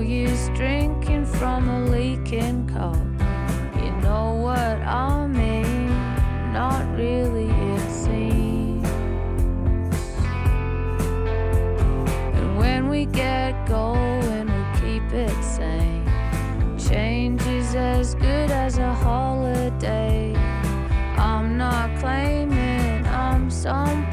Use drinking from a leaking cup. You know what I mean? Not really, it seems. And when we get going, we'll keep it sane. Change is as good as a holiday. I'm not claiming I'm some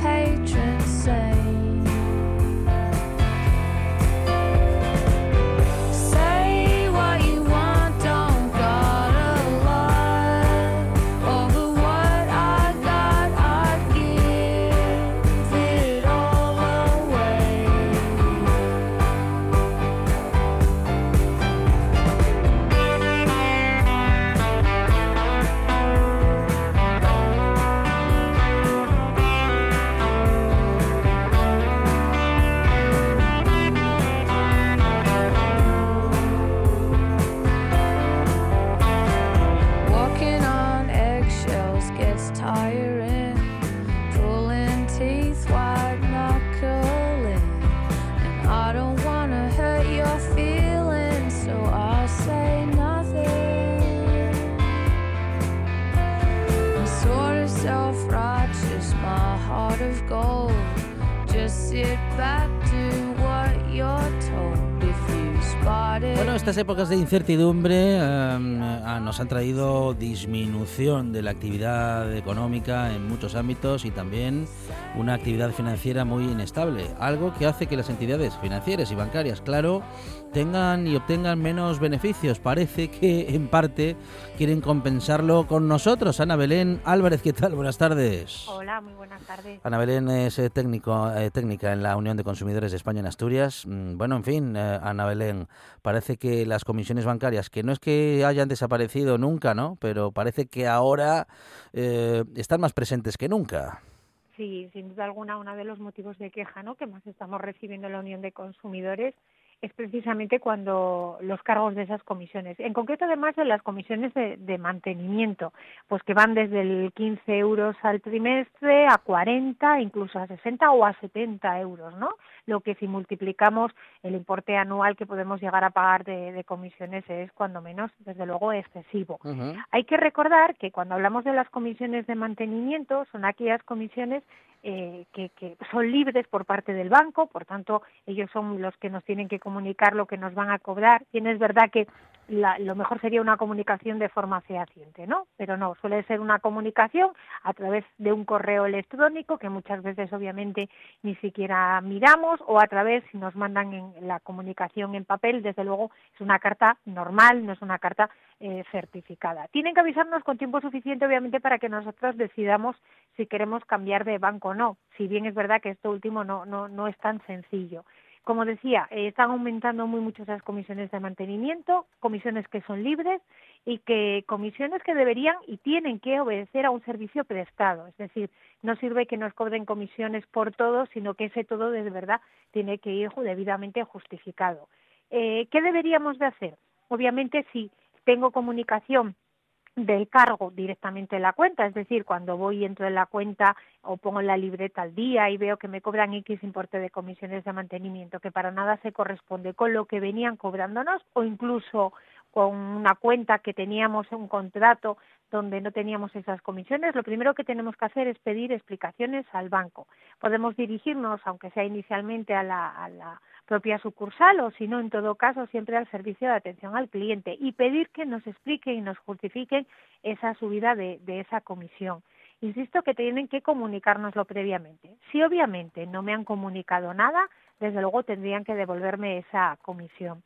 estas épocas de incertidumbre ah, nos han traído disminución de la actividad económica en muchos ámbitos y también una actividad financiera muy inestable, algo que hace que las entidades financieras y bancarias, claro, tengan y obtengan menos beneficios. Parece que en parte quieren compensarlo con nosotros. Ana Belén Álvarez, ¿qué tal? Buenas tardes. Hola, muy buenas tardes. Ana Belén es eh, técnico, eh, técnica en la Unión de Consumidores de España en Asturias. Mm, Bueno, en fin, eh, Ana Belén, parece que las comisiones bancarias, que no es que hayan desaparecido nunca, ¿no? Pero parece que ahora eh, están más presentes que nunca. Sí, sin duda alguna, uno de los motivos de queja ¿no? que más estamos recibiendo en la Unión de Consumidores es precisamente cuando los cargos de esas comisiones, en concreto además de las comisiones de, de mantenimiento, pues que van desde el 15 euros al trimestre a 40, incluso a 60 o a 70 euros, ¿no? Lo que si multiplicamos el importe anual que podemos llegar a pagar de, de comisiones es cuando menos, desde luego, excesivo. Hay que recordar que cuando hablamos de las comisiones de mantenimiento son aquellas comisiones eh, que, que son libres por parte del banco, por tanto ellos son los que nos tienen que comunicar lo que nos van a cobrar. Bien es verdad que la- lo mejor sería una comunicación de forma fehaciente, ¿no? Pero no, suele ser una comunicación a través de un correo electrónico que muchas veces obviamente ni siquiera miramos o a través si nos mandan en la comunicación en papel, desde luego es una carta normal, no es una carta eh, certificada. Tienen que avisarnos con tiempo suficiente obviamente para que nosotros decidamos si queremos cambiar de banco o no, si bien es verdad que esto último no, no, no es tan sencillo. Como decía, eh, están aumentando muy mucho esas comisiones de mantenimiento, comisiones que son libres y que comisiones que deberían y tienen que obedecer a un servicio prestado. Es decir, no sirve que nos cobren comisiones por todo, sino que ese todo de verdad tiene que ir debidamente justificado. Eh, ¿Qué deberíamos de hacer? Obviamente, si tengo comunicación del cargo directamente en la cuenta, es decir, cuando voy y entro en la cuenta o pongo la libreta al día y veo que me cobran X importe de comisiones de mantenimiento que para nada se corresponde con lo que venían cobrándonos o incluso con una cuenta que teníamos un contrato donde no teníamos esas comisiones, lo primero que tenemos que hacer es pedir explicaciones al banco. Podemos dirigirnos, aunque sea inicialmente, a la, propia sucursal o, si no, en todo caso, siempre al servicio de atención al cliente y pedir que nos expliquen y nos justifiquen esa subida de, de esa comisión. Insisto que tienen que comunicárnoslo previamente. Si obviamente no me han comunicado nada, desde luego tendrían que devolverme esa comisión.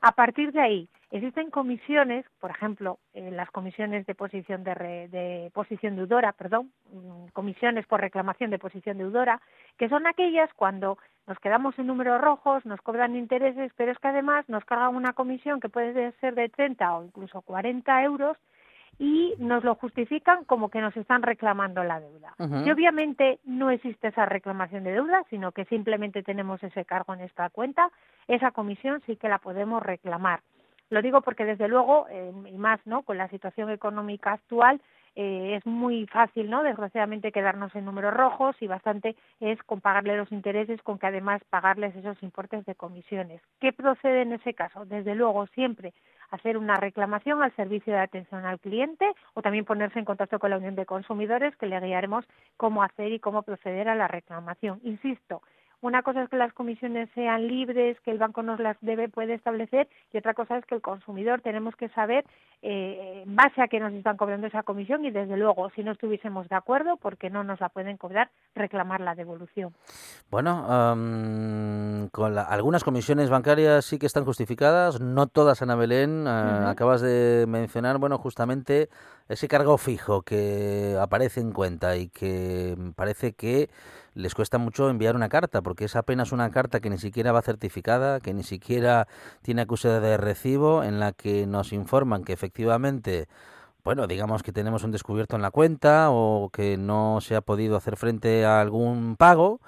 A partir de ahí, Existen comisiones, por ejemplo, eh, las comisiones de posición de, de posición deudora, perdón, mm, comisiones por reclamación de posición deudora, que son aquellas cuando nos quedamos en números rojos, nos cobran intereses, pero es que además nos cargan una comisión que puede ser de 30 o incluso 40 euros y nos lo justifican como que nos están reclamando la deuda. Y obviamente no existe esa reclamación de deuda, sino que simplemente tenemos ese cargo en esta cuenta, esa comisión sí que la podemos reclamar. Lo digo porque desde luego, eh, y más no, con la situación económica actual, eh, es muy fácil, ¿no? Desgraciadamente quedarnos en números rojos y bastante es con pagarle los intereses, con que además pagarles esos importes de comisiones. ¿Qué procede en ese caso? Desde luego, siempre hacer una reclamación al servicio de atención al cliente o también ponerse en contacto con la Unión de Consumidores que le guiaremos cómo hacer y cómo proceder a la reclamación. Insisto, una cosa es que las comisiones sean libres, que el banco nos las debe, puede establecer, y otra cosa es que el consumidor tenemos que saber eh, en base a que nos están cobrando esa comisión y desde luego, si no estuviésemos de acuerdo, porque no nos la pueden cobrar, reclamar la devolución. Bueno, con algunas comisiones bancarias sí que están justificadas, no todas, Ana Belén. Eh, acabas de mencionar, bueno, justamente ese cargo fijo que aparece en cuenta y que parece que les cuesta mucho enviar una carta, porque es apenas una carta que ni siquiera va certificada, que ni siquiera tiene acusada de recibo, en la que nos informan que efectivamente bueno, digamos que tenemos un descubierto en la cuenta o que no se ha podido hacer frente a algún pago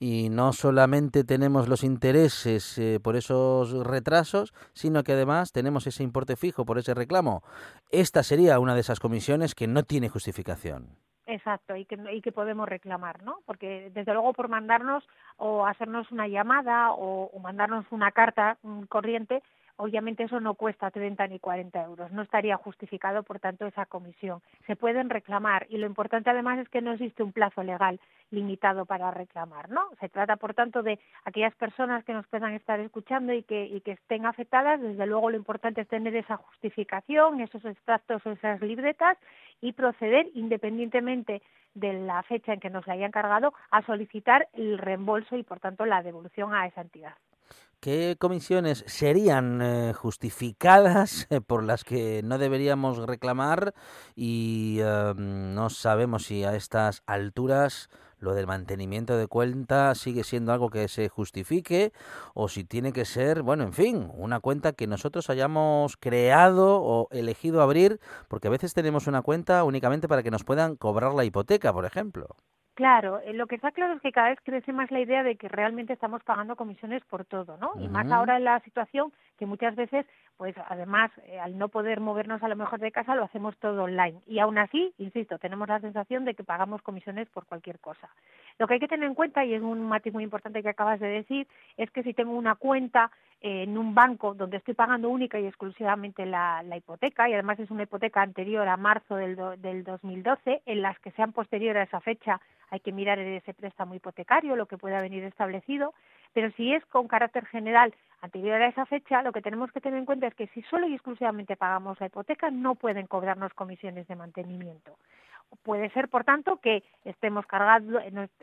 y no solamente tenemos los intereses eh, por esos retrasos, sino que además tenemos ese importe fijo por ese reclamo. Esta sería una de esas comisiones que no tiene justificación. Exacto, y que, y que podemos reclamar, ¿no? Porque desde luego por mandarnos o hacernos una llamada o, o mandarnos una carta corriente, obviamente eso no cuesta 30 ni 40 euros, no estaría justificado, por tanto, esa comisión. Se pueden reclamar y lo importante además es que no existe un plazo legal limitado para reclamar, ¿no? Se trata, por tanto, de aquellas personas que nos puedan estar escuchando y que, y que estén afectadas, desde luego lo importante es tener esa justificación, esos extractos o esas libretas y proceder independientemente de la fecha en que nos la hayan cargado a solicitar el reembolso y, por tanto, la devolución a esa entidad. ¿Qué comisiones serían eh, justificadas eh, por las que no deberíamos reclamar? Y em, no sabemos si a estas alturas lo del mantenimiento de cuenta sigue siendo algo que se justifique o si tiene que ser, bueno, en fin, una cuenta que nosotros hayamos creado o elegido abrir, porque a veces tenemos una cuenta únicamente para que nos puedan cobrar la hipoteca, por ejemplo. Claro, eh, lo que está claro es que cada vez crece más la idea de que realmente estamos pagando comisiones por todo, ¿no? Y más ahora en la situación que muchas veces, pues además, eh, al no poder movernos a lo mejor de casa, lo hacemos todo online. Y aún así, insisto, tenemos la sensación de que pagamos comisiones por cualquier cosa. Lo que hay que tener en cuenta, y es un matiz muy importante que acabas de decir, es que si tengo una cuenta eh, en un banco donde estoy pagando única y exclusivamente la, hipoteca, y además es una hipoteca anterior a marzo del, del 2012, en las que sean posteriores a esa fecha, hay que mirar ese préstamo hipotecario, lo que pueda venir establecido, pero si es con carácter general anterior a esa fecha, lo que tenemos que tener en cuenta es que si solo y exclusivamente pagamos la hipoteca, no pueden cobrarnos comisiones de mantenimiento. Puede ser, por tanto, que estemos cargando,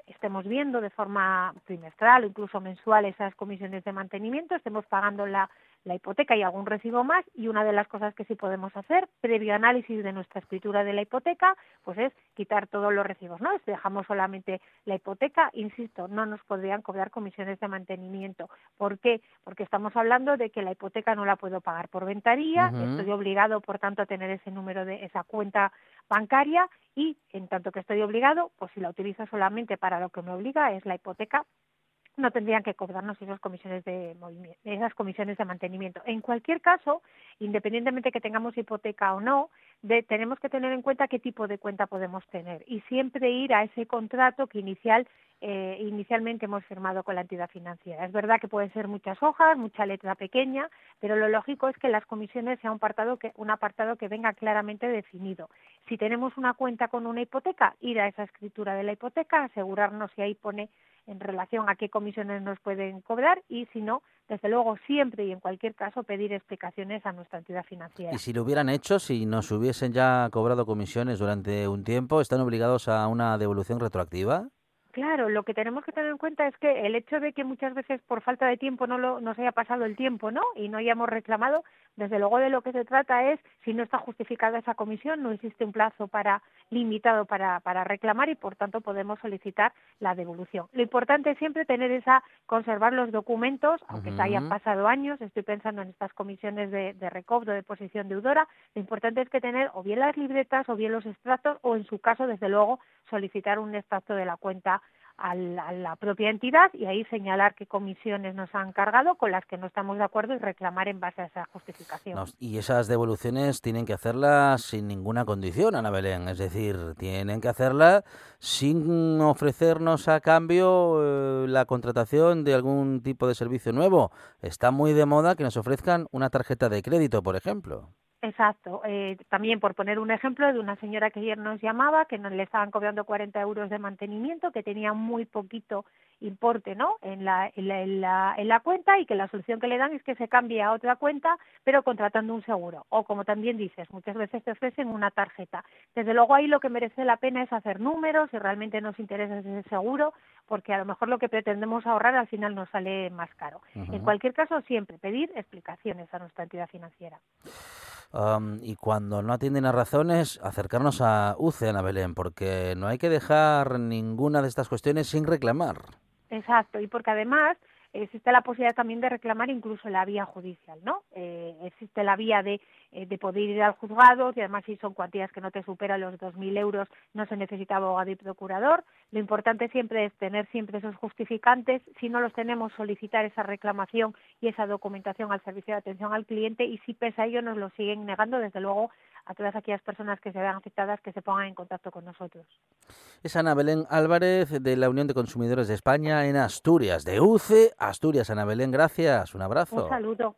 estemos viendo de forma trimestral o incluso mensual esas comisiones de mantenimiento, estemos pagando la la hipoteca y algún recibo más y una de las cosas que sí podemos hacer previo análisis de nuestra escritura de la hipoteca pues es quitar todos los recibos no si dejamos solamente la hipoteca insisto no nos podrían cobrar comisiones de mantenimiento. ¿por qué? porque estamos hablando de que la hipoteca no la puedo pagar por ventaría estoy obligado por tanto a tener ese número de esa cuenta bancaria y en tanto que estoy obligado pues si la utilizo solamente para lo que me obliga es la hipoteca no tendrían que cobrarnos esas comisiones de esas comisiones de mantenimiento. En cualquier caso, independientemente que tengamos hipoteca o no, tenemos que tener en cuenta qué tipo de cuenta podemos tener y siempre ir a ese contrato que inicial eh, inicialmente hemos firmado con la entidad financiera. Es verdad que pueden ser muchas hojas, mucha letra pequeña, pero lo lógico es que las comisiones sea un apartado que, un apartado que venga claramente definido. Si tenemos una cuenta con una hipoteca, ir a esa escritura de la hipoteca, asegurarnos si ahí pone en relación a qué comisiones nos pueden cobrar y si no, desde luego siempre y en cualquier caso pedir explicaciones a nuestra entidad financiera. Y si lo hubieran hecho, si nos hubiesen ya cobrado comisiones durante un tiempo, ¿están obligados a una devolución retroactiva? Claro, lo que tenemos que tener en cuenta es que el hecho de que muchas veces por falta de tiempo no lo, nos haya pasado el tiempo, ¿no? Y no hayamos reclamado, desde luego de lo que se trata es si no está justificada esa comisión, no existe un plazo para limitado para, para reclamar y por tanto podemos solicitar la devolución. Lo importante es siempre tener esa conservar los documentos, aunque se hayan pasado años. Estoy pensando en estas comisiones de, de recobro de posición deudora. Lo importante es que tener o bien las libretas o bien los extractos o en su caso, desde luego, solicitar un extracto de la cuenta a la propia entidad y ahí señalar qué comisiones nos han cargado con las que no estamos de acuerdo y reclamar en base a esa justificación. y esas devoluciones tienen que hacerlas sin ninguna condición, Ana Belén, es decir, tienen que hacerlas sin ofrecernos a cambio eh, la contratación de algún tipo de servicio nuevo. Está muy de moda que nos ofrezcan una tarjeta de crédito, por ejemplo. Exacto. Eh, también por poner un ejemplo de una señora que ayer nos llamaba, que nos le estaban cobrando 40 euros de mantenimiento, que tenía muy poquito importe ¿no? en, la, en, la, en, la, en la cuenta y que la solución que le dan es que se cambie a otra cuenta, pero contratando un seguro. O como también dices, muchas veces te ofrecen una tarjeta. Desde luego ahí lo que merece la pena es hacer números, si realmente nos interesa ese seguro, porque a lo mejor lo que pretendemos ahorrar al final nos sale más caro. En cualquier caso, siempre pedir explicaciones a nuestra entidad financiera y cuando no atienden a razones, acercarnos a UCE, Ana Belén, porque no hay que dejar ninguna de estas cuestiones sin reclamar. Exacto, y porque además existe la posibilidad también de reclamar incluso la vía judicial, ¿no? Eh, existe la vía de, eh, de, poder ir al juzgado, y además si son cuantías que no te superan los 2.000 euros, no se necesita abogado y procurador. Lo importante siempre es tener siempre esos justificantes. Si no los tenemos, solicitar esa reclamación y esa documentación al servicio de atención al cliente y si pese a ello nos lo siguen negando, desde luego a todas aquellas personas que se vean afectadas que se pongan en contacto con nosotros. Es Ana Belén Álvarez de la Unión de Consumidores de España en Asturias, de UCE, Asturias. Ana Belén, gracias. Un abrazo. Un saludo.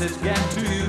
Las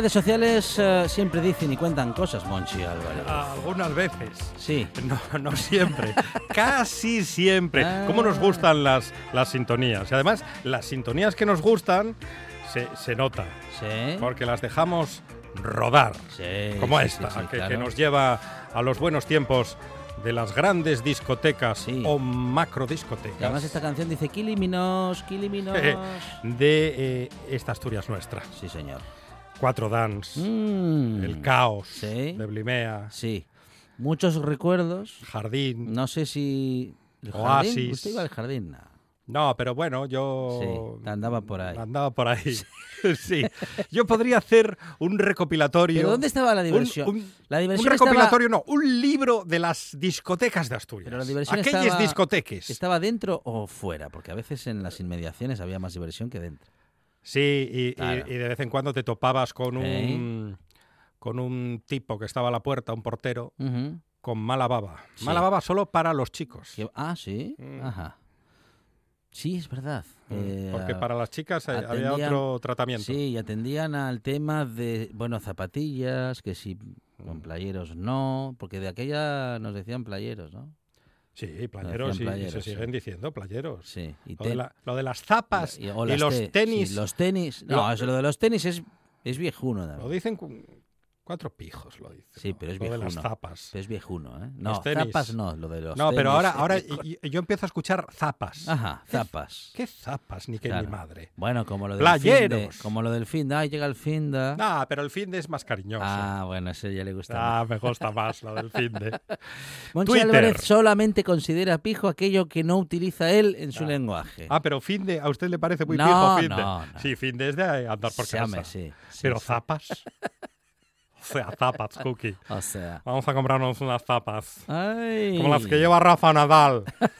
redes sociales eh, siempre dicen y cuentan cosas, Monchi Álvarez. Algunas veces. Sí. No, no siempre. Casi siempre. ¿Cómo nos gustan las, las sintonías? Y además, las sintonías que nos gustan se, se nota. Sí. Porque las dejamos rodar. Sí, como sí, esta, sí, sí, que, claro. que nos lleva a los buenos tiempos de las grandes discotecas o macro discotecas. Y además esta canción dice Kiliminos, Kiliminos. de eh, esta Asturias nuestra. Sí, señor. Cuatro Dance, Mm. El Caos Sí. de Blimea. Sí. muchos recuerdos. Jardín. No sé si... ¿El jardín? Oasis. ¿Usted iba al jardín? No. No, pero bueno, yo... Sí, andaba por ahí. Andaba por ahí. sí. Yo podría hacer un recopilatorio... ¿Pero dónde estaba la un- diversión? Un, la un diversión recopilatorio, no, un libro de las discotecas de Asturias. Pero la diversión Aquellas estaba- discoteques. ¿Estaba dentro o fuera? Porque a veces en las inmediaciones había más diversión que dentro. Sí, y, y- Claro. y de vez en cuando te topabas con ¿Eh? un... Con un tipo que estaba a la puerta, un portero, con mala baba. Sí. Mala baba solo para los chicos. Ah, sí. Mm. Ajá. Sí, es verdad. Eh, Porque para las chicas eh, había otro tratamiento. Sí, y atendían al tema de, bueno, zapatillas, que si Mm. con playeros no, porque de aquella nos decían playeros, ¿no? Sí, playeros, y- y, se playeros, sí. siguen diciendo playeros. Sí. Y, Lo de, te- la- lo de las zapas y, los te- tenis, sí, los tenis. No, Lo- eso, lo de los tenis es, es viejuno. lo David. dicen cuatro pijos, lo dicen. Sí, pero es Lo de las viejuno. zapas. Es viejuno, ¿eh? No, zapas no, lo de los No, pero ahora, ahora viejuno. y- yo empiezo a escuchar zapas. Ajá, ¿Qué- zapas. ¿Qué zapas? Ni que Claro. mi madre. Bueno, como lo del fin de, Playeros. como lo del fin de, ay, llega el fin de. No, pero el fin de es más cariñoso. Ah, bueno, ese ya le gusta. más. Ah, me gusta más lo del fin de. Monchi Twitter. Álvarez solamente considera pijo aquello que no utiliza él en su lenguaje. Ah, pero fin de, ¿a usted le parece muy No, pijo fin de? no, no. Sí, fin de es de andar por casa. sí, sí, pero sí. zapas. sea, zapas, Cookie. O sea. Vamos a comprarnos unas zapas. Ay. Como las que lleva Rafa Nadal.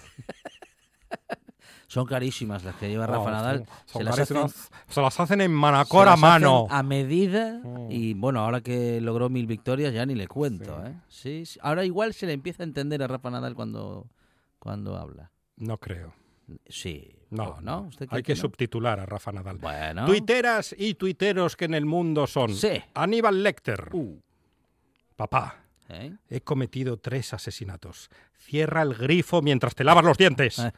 Son carísimas las que lleva Rafa Nadal. son- se, las hacen. Se las hacen en Manacor a mano. a medida. Mm. Y bueno, ahora que logró mil victorias ya ni le cuento. ¿eh? Sí, sí. Ahora igual se le empieza a entender a Rafa Nadal cuando, cuando habla. No creo. Sí. No, ¿O ¿no? ¿Usted cree Hay que no? subtitular a Rafa Nadal. Bueno. Tuiteras y tuiteros que en el mundo son. Sí. Uh. Aníbal Lecter. Papá, ¿Eh? he cometido tres asesinatos. Cierra el grifo mientras te lavas los dientes.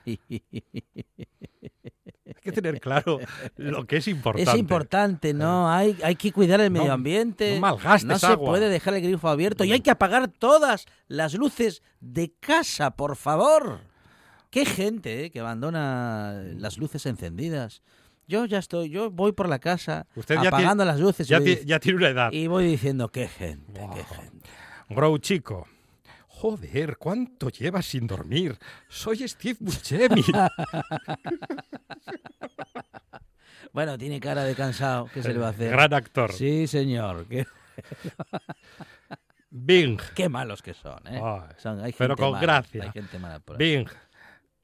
Hay que tener claro lo que es importante. Es importante, ¿no? Hay, hay que cuidar el medio ambiente. no malgastes No se agua. puede dejar el grifo abierto y hay que apagar todas las luces de casa, por favor. Qué gente ¿eh? que abandona las luces encendidas. Yo ya estoy, yo voy por la casa Usted ya apagando tiene- las luces Ya, voy, ti- ya tiene una edad. y voy diciendo qué gente, qué gente. Grow chico. Joder, ¿cuánto llevas sin dormir? Soy Steve Buscemi. Bueno, tiene cara de cansado, ¿qué se le va a hacer? Gran actor. Sí, señor. Bing. qué malos que son, ¿eh? Ay, Son- hay pero con mala, gracia. Hay gente mala por ahí. Bing.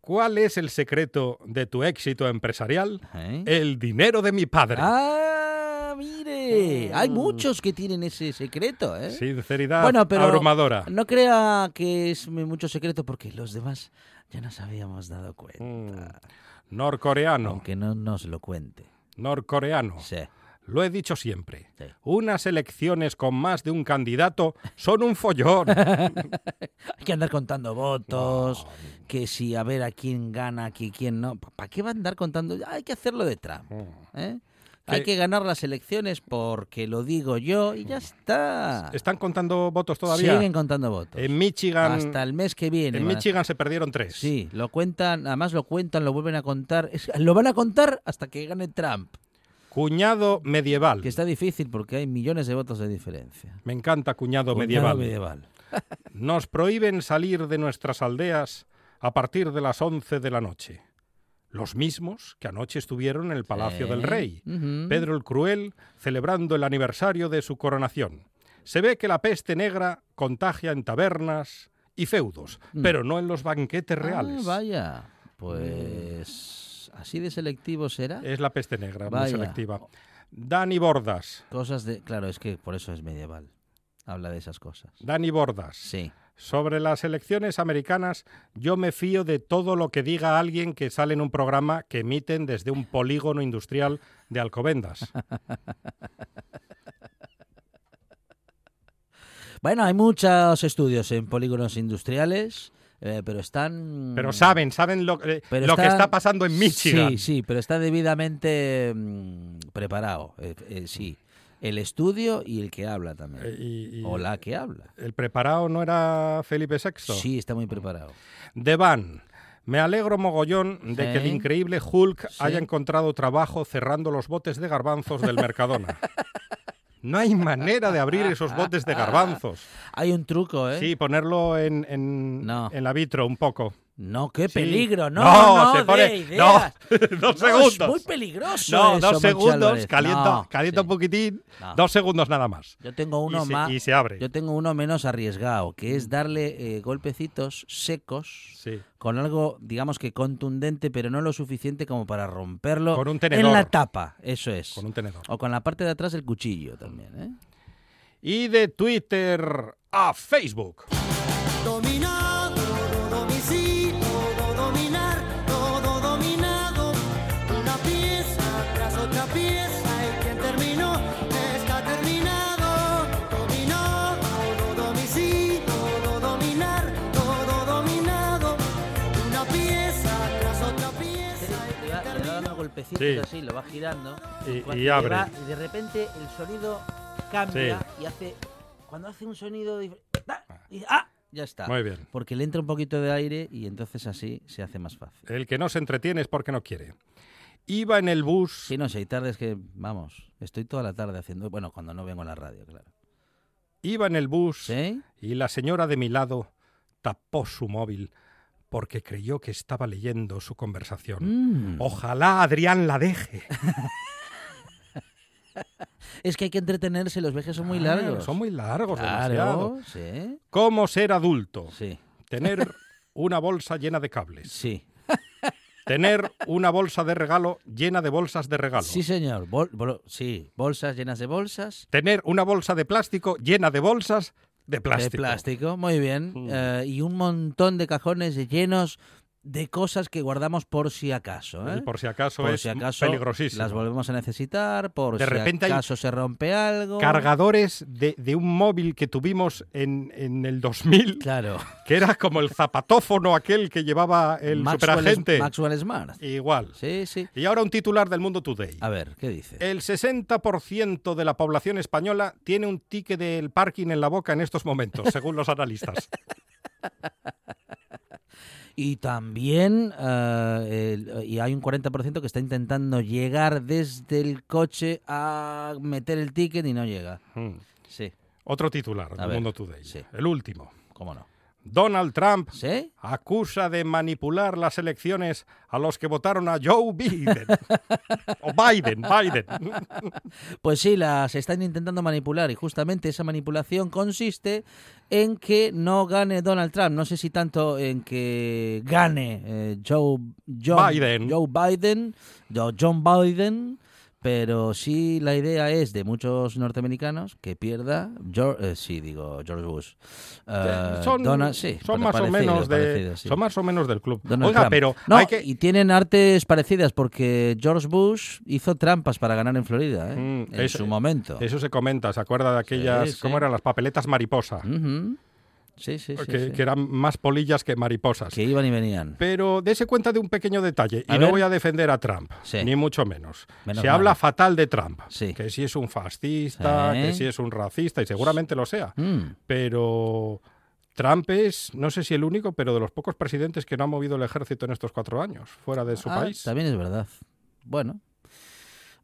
¿Cuál es el secreto de tu éxito empresarial? ¿Eh? El dinero de mi padre. Ah, mire, hay muchos que tienen ese secreto, ¿eh? Sinceridad Bueno, pero abrumadora. no crea que es mucho secreto porque los demás ya nos habíamos dado cuenta. Mm. Norcoreano. Aunque no nos lo cuente. Norcoreano. Sí. Lo he dicho siempre. Sí. Unas elecciones con más de un candidato son un follón. Hay que andar contando votos, que si a ver a quién gana, aquí quién no. ¿Para qué va a andar contando? Hay que hacerlo de Trump. ¿eh? Hay Que- que ganar las elecciones porque lo digo yo y ya está. ¿Están contando votos todavía? Siguen contando votos. En Michigan, Hasta el mes que viene. en a- Michigan se perdieron tres. Sí, lo cuentan, además lo cuentan, lo vuelven a contar. Es- lo van a contar hasta que gane Trump. Cuñado medieval. Que está difícil porque hay millones de votos de diferencia. Me encanta cuñado, Cuñado medieval. medieval. Nos prohíben salir de nuestras aldeas a partir de las 11 de la noche. Los mismos que anoche estuvieron en el Palacio Sí. del Rey. Pedro el Cruel, celebrando el aniversario de su coronación. Se ve que la peste negra contagia en tabernas y feudos, pero no en los banquetes reales. Mm. Ah, vaya. Pues así de selectivo será. Es la peste negra, muy selectiva. Dani Bordas. Cosas de... Claro, es que por eso es medieval. Habla de esas cosas. Dani Bordas. Sí. Sobre las elecciones americanas, yo me fío de todo lo que diga alguien que sale en un programa que emiten desde un polígono industrial de Alcobendas. Bueno, hay muchos estudios en polígonos industriales, eh, pero están... Pero saben, saben lo, eh, Pero lo que está- pasando en Michigan. Sí, sí, pero está debidamente mm, preparado. eh, sí, el estudio y el que habla también. Y- y o la que habla. ¿El preparado no era Felipe VI? Sí, está muy preparado. Devan. Me alegro mogollón de que el increíble Hulk Sí. haya encontrado trabajo cerrando los botes de garbanzos del Mercadona. No hay manera de abrir esos botes de garbanzos. Hay un truco, ¿eh? Sí, ponerlo en, en, No. en la vitro un poco. No, qué Sí. peligro, no, No, no, se pone- no, dos No, segundos. Es muy peligroso. No, eso, dos segundos, calienta, No, calienta sí. un poquitín, No. dos segundos nada más. Yo tengo uno y se, más. y se abre. Yo tengo uno menos arriesgado, que es darle eh, golpecitos secos Sí. con algo, digamos que contundente, pero no lo suficiente como para romperlo Con un en tenedor. la tapa. Eso es. Con un tenedor. O con la parte de atrás del cuchillo también, ¿eh? Y de Twitter a Facebook. Dominado, Sí. así, lo va girando. Y- y abre. va- y de repente el sonido cambia y hace. Cuando hace un sonido. ¡Ah! y- ¡ah! Ya está. Muy bien. Porque le entra un poquito de aire y entonces así se hace más fácil. El que no se entretiene es porque no quiere. Iba en el bus. Sí, no sé, hay tardes que, vamos, estoy toda la tarde haciendo. Bueno, cuando no vengo a la radio, claro. Iba en el bus ¿Sí? y la señora de mi lado tapó su móvil porque creyó que estaba leyendo su conversación. Mm. Ojalá Adrián la deje. Es que hay que entretenerse, los viajes son muy Claro, largos. Son muy largos, demasiado. Claro, sí. ¿Cómo ser adulto? Sí, Tener una bolsa llena de cables. sí. Tener una bolsa de regalo llena de bolsas de regalo. Sí, señor. Bol- bol- sí, bolsas llenas de bolsas. Tener una bolsa de plástico llena de bolsas de plástico. De plástico, muy bien. Mm. Eh, y un montón de cajones llenos de cosas que guardamos por si acaso. ¿eh? Por si acaso Por es si acaso peligrosísimo. las volvemos a necesitar, por De si repente acaso se rompe algo. Cargadores de, de un móvil que tuvimos en, en el 2000, Claro. que era como el zapatófono aquel que llevaba el Maxwell, superagente. Maxwell Smart. Igual. Sí, sí. Y ahora un titular del Mundo Today. A ver, ¿qué dice? El 60% de la población española tiene un ticket del parking en la boca en estos momentos, según los analistas. Y también el- y hay un 40% que está intentando llegar desde el coche a meter el ticket y no llega. Mm. Sí, Otro titular A del ver, Mundo Today. sí. El último. cómo no. Donald Trump ¿Sí? acusa de manipular las elecciones a los que votaron a Joe Biden. o Biden, Biden. Pues sí, las están intentando manipular y justamente esa manipulación consiste en que no gane Donald Trump. No sé si tanto en que gane eh, Joe, John- Biden. Joe Biden, John Biden, pero sí la idea es de muchos norteamericanos que pierda, George, eh, sí, digo George Bush. Son Donald- sí, son pare- más o menos de parecido, sí. son más o menos del club. Donald Oiga, Trump. pero No, hay que y tienen artes parecidas porque George Bush hizo trampas para ganar en Florida, ¿eh? Mm, en eso- su momento. Eso se comenta, ¿se acuerda de aquellas, cómo eran las papeletas mariposa? Sí, sí, que, sí. que eran más polillas que mariposas. Que iban y venían. Pero dése cuenta de un pequeño detalle, A y ver. no voy a defender a Trump, ni mucho menos. Menos Se mal. habla fatal de Trump, Sí. que si es un fascista, que si es un racista, y seguramente lo sea. Mm. Pero Trump es, no sé si el único, pero de los pocos presidentes que no ha movido el ejército en estos cuatro años, fuera de su Ah, país. También es verdad. Bueno.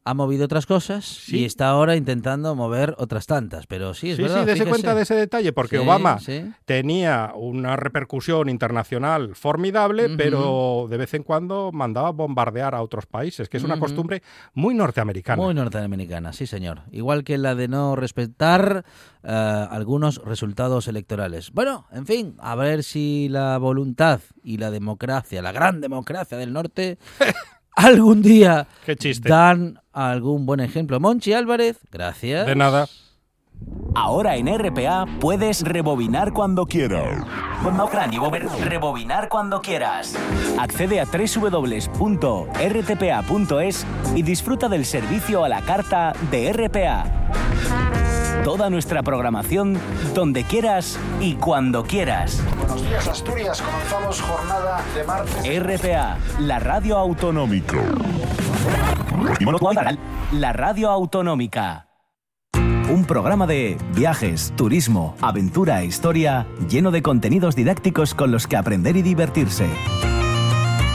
Ha movido otras cosas Sí. y está ahora intentando mover otras tantas. Pero sí, es sí, verdad. sí, fíjese. cuenta de ese detalle, porque Sí, Obama tenía una repercusión internacional formidable, pero de vez en cuando mandaba bombardear a otros países, que es una costumbre muy norteamericana. Muy norteamericana, sí, señor. Igual que la de no respetar eh, algunos resultados electorales. Bueno, en fin, a ver si la voluntad y la democracia, la gran democracia del norte, algún día Qué chiste. dan algún buen ejemplo. Monchi Álvarez, gracias. De nada. Ahora en RPA puedes rebobinar cuando quieras. Rebobinar cuando quieras. Accede a www.rtpa.es y disfruta del servicio a la carta de RPA. Toda nuestra programación donde quieras y cuando quieras. Buenos días, Asturias. Comenzamos jornada de martes. RPA, la radio autonómica. La radio autonómica. Un programa de viajes, turismo, aventura e historia lleno de contenidos didácticos con los que aprender y divertirse.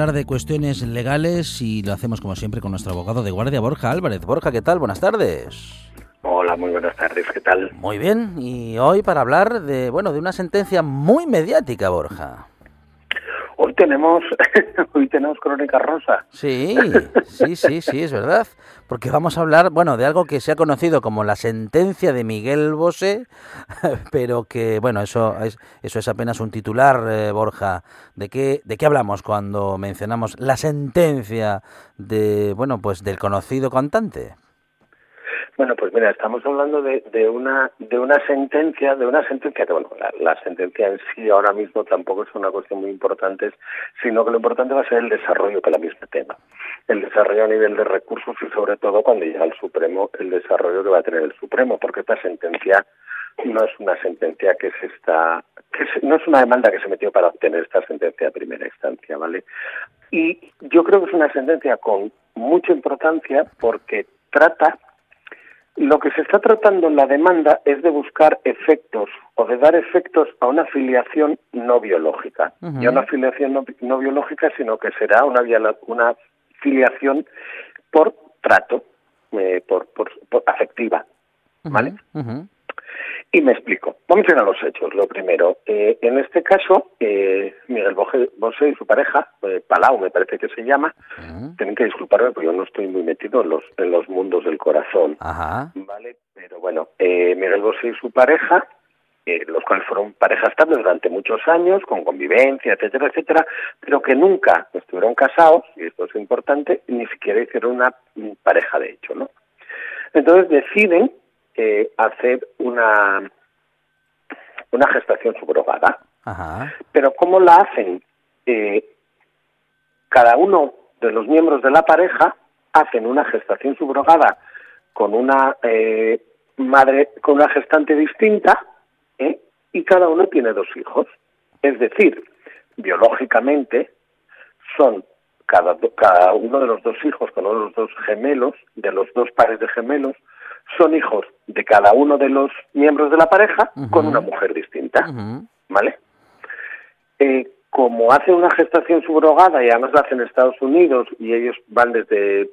Hablar de cuestiones legales y lo hacemos como siempre con nuestro abogado de guardia, Borja Álvarez. Borja, ¿qué tal? Buenas tardes. Hola, muy buenas tardes, ¿qué tal? Muy bien, y hoy para hablar de, bueno, de una sentencia muy mediática, Borja. Hoy tenemos, hoy tenemos Crónica Rosa. Sí, sí, sí, sí, es verdad. Porque vamos a hablar, bueno, de algo que se ha conocido como la sentencia de Miguel Bosé, pero que, bueno, eso es, eso es apenas un titular, eh, Borja. ¿De qué, ¿De qué hablamos cuando mencionamos la sentencia de, bueno, pues del conocido cantante? Bueno, pues mira, estamos hablando de, de una de una sentencia, de una sentencia que, bueno, la, sentencia en sí ahora mismo tampoco es una cuestión muy importante, sino que lo importante va a ser el desarrollo que la misma tema. El desarrollo a nivel de recursos y sobre todo cuando llega al Supremo, el desarrollo que va a tener el Supremo, porque esta sentencia no es una sentencia que se está, que se- no es una demanda que se metió para obtener esta sentencia de primera instancia, ¿vale? Y yo creo que es una sentencia con mucha importancia porque trata lo que se está tratando en la demanda es de buscar efectos o de dar efectos a una filiación no biológica. Y a una filiación no, no biológica, sino que será una filiación por trato, eh, por, por, por afectiva. ¿Vale? Y me explico. Vamos a ir a los hechos. Lo primero, eh, en este caso, eh, Miguel Bosé y su pareja, eh, Palau me parece que se llama, tienen que disculparme porque yo no estoy muy metido en los, en los mundos del corazón. Ajá. Vale, pero bueno, eh, Miguel Bosé y su pareja, los cuales fueron pareja estable durante muchos años, con convivencia, etcétera, etcétera, pero que nunca estuvieron casados, y esto es importante, ni siquiera hicieron una pareja de hecho, ¿no? Entonces deciden eh, hacer una, una gestación subrogada. Ajá. Pero ¿cómo la hacen? Eh, cada uno de los miembros de la pareja hacen una gestación subrogada con una eh, madre, con una gestante distinta, ¿eh? y cada uno tiene dos hijos. Es decir, biológicamente son cada, uno de los dos hijos, cada uno de los dos gemelos, de los dos pares de gemelos, son hijos de cada uno de los miembros de la pareja con una mujer distinta, ¿vale? Eh, como hacen una gestación subrogada y además la hacen en Estados Unidos y ellos van desde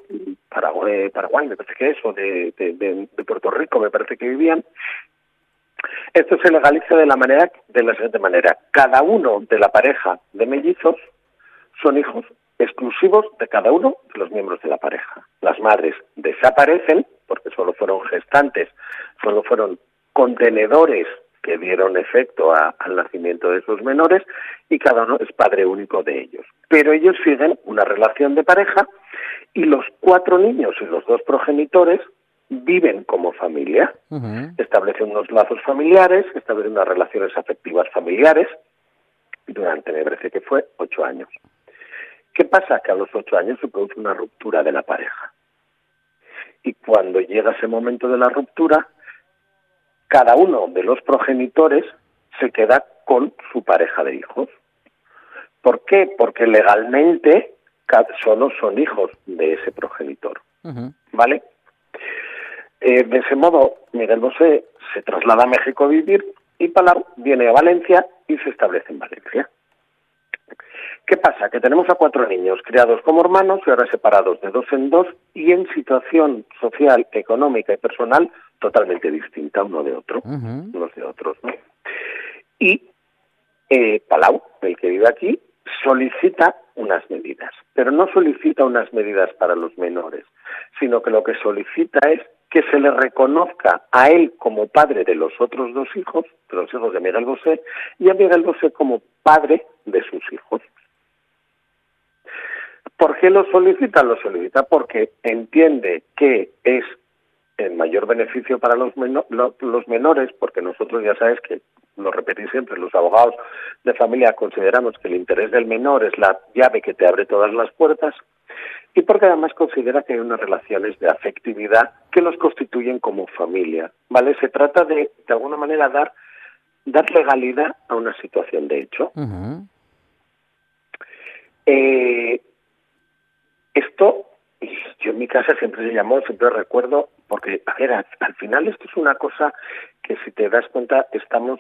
Paraguay, Paraguay me parece que es, o de, de, de- de Puerto Rico, me parece que vivían, esto se legaliza de la manera de la siguiente manera. Cada uno de la pareja de mellizos son hijos exclusivos de cada uno de los miembros de la pareja. Las madres desaparecen porque solo fueron gestantes, solo fueron contenedores que dieron efecto al nacimiento de esos menores y cada uno es padre único de ellos. Pero ellos siguen una relación de pareja y los cuatro niños y los dos progenitores viven como familia establecen unos lazos familiares, establecen unas relaciones afectivas familiares durante, me parece que fue, ocho años. ¿Qué pasa? Que a los ocho años se produce una ruptura de la pareja. Y cuando llega ese momento de la ruptura, cada uno de los progenitores se queda con su pareja de hijos. ¿Por qué? Porque legalmente solo son hijos de ese progenitor. ¿Vale? Eh, de ese modo, Miguel Bosé se traslada a México a vivir y Palau viene a Valencia y se establece en Valencia. ¿Qué pasa? Que tenemos a cuatro niños criados como hermanos y ahora separados de dos en dos y en situación social, económica y personal totalmente distinta uno de otro, unos de otros. ¿no? Y eh, Palau, el que vive aquí, solicita unas medidas, pero no solicita unas medidas para los menores, sino que lo que solicita es que se le reconozca a él como padre de los otros dos hijos, de los hijos de Miguel Bosé, y a Miguel Bosé como padre de sus hijos. ¿Por qué lo solicita? Lo solicita porque entiende que es el mayor beneficio para los, meno- lo- los menores, porque nosotros ya sabes que, lo repetí siempre, los abogados de familia consideramos que el interés del menor es la llave que te abre todas las puertas, y porque además considera que hay unas relaciones de afectividad que los constituyen como familia, ¿vale? Se trata de, de alguna manera, dar, dar legalidad a una situación de hecho. Eh, esto, yo en mi casa siempre se llamó, siempre recuerdo, porque, a ver, al, al final esto es una cosa que si te das cuenta, estamos